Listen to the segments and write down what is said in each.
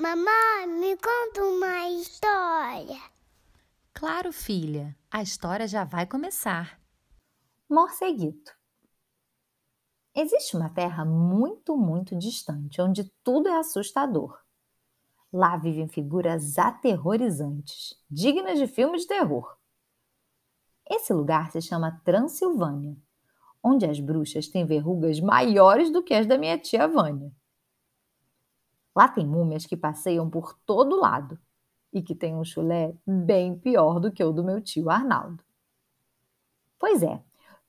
Mamãe, me conta uma história. Claro, filha, a história já vai começar. Morceguito. Existe uma terra muito, muito distante, onde tudo é assustador. Lá vivem figuras aterrorizantes, dignas de filmes de terror. Esse lugar se chama Transilvânia, onde as bruxas têm verrugas maiores do que as da minha tia Vânia. Lá tem múmias que passeiam por todo lado e que têm um chulé bem pior do que o do meu tio Arnaldo. Pois é,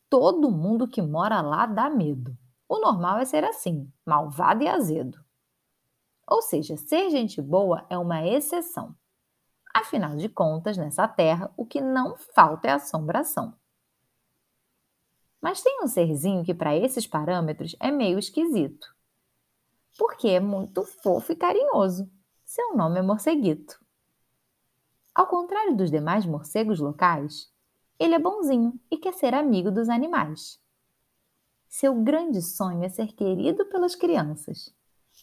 todo mundo que mora lá dá medo. O normal é ser assim, malvado e azedo. Ou seja, ser gente boa é uma exceção. Afinal de contas, nessa terra, o que não falta é assombração. Mas tem um serzinho que, para esses parâmetros, é meio esquisito. Porque é muito fofo e carinhoso. Seu nome é morceguito. Ao contrário dos demais morcegos locais, ele é bonzinho e quer ser amigo dos animais. Seu grande sonho é ser querido pelas crianças.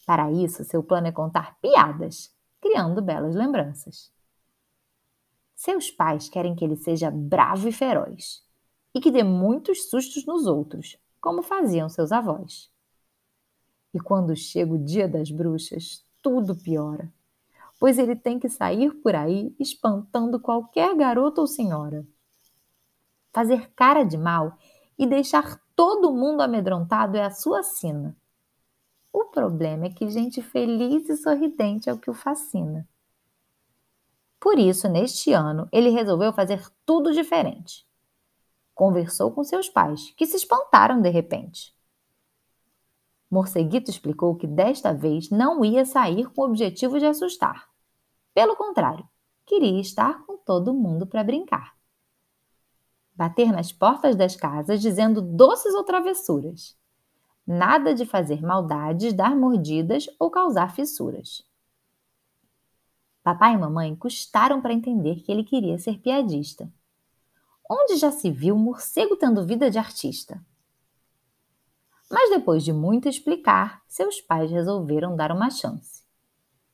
Para isso, seu plano é contar piadas, criando belas lembranças. Seus pais querem que ele seja bravo e feroz e que dê muitos sustos nos outros, como faziam seus avós. E quando chega o dia das bruxas, tudo piora, pois ele tem que sair por aí espantando qualquer garota ou senhora. Fazer cara de mal e deixar todo mundo amedrontado é a sua sina. O problema é que gente feliz e sorridente é o que o fascina. Por isso, neste ano, ele resolveu fazer tudo diferente conversou com seus pais, que se espantaram de repente. Morceguito explicou que desta vez não ia sair com o objetivo de assustar. Pelo contrário, queria estar com todo mundo para brincar. Bater nas portas das casas dizendo doces ou travessuras. Nada de fazer maldades, dar mordidas ou causar fissuras. Papai e mamãe custaram para entender que ele queria ser piadista Onde já se viu um morcego tendo vida de artista? Mas depois de muito explicar, seus pais resolveram dar uma chance.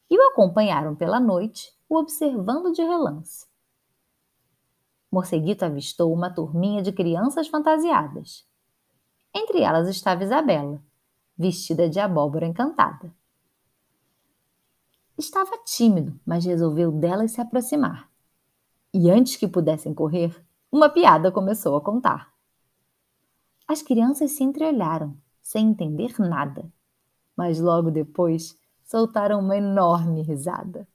E o acompanharam pela noite, o observando de relance. Morceguito avistou uma turminha de crianças fantasiadas. Entre elas estava Isabela, vestida de abóbora encantada. Estava tímido, mas resolveu delas se aproximar. E antes que pudessem correr, uma piada começou a contar. As crianças se entreolharam, sem entender nada, mas logo depois soltaram uma enorme risada.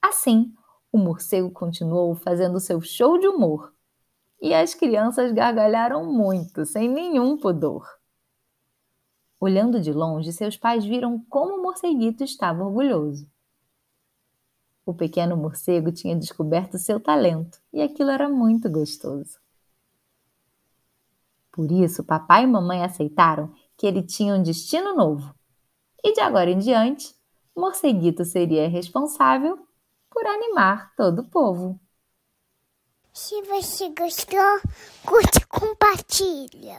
Assim, o morcego continuou fazendo seu show de humor e as crianças gargalharam muito, sem nenhum pudor. Olhando de longe, seus pais viram como o morceguito estava orgulhoso. O pequeno morcego tinha descoberto seu talento e aquilo era muito gostoso. Por isso, papai e mamãe aceitaram que ele tinha um destino novo. E de agora em diante, Morceguito seria responsável por animar todo o povo. Se você gostou, curte e compartilha.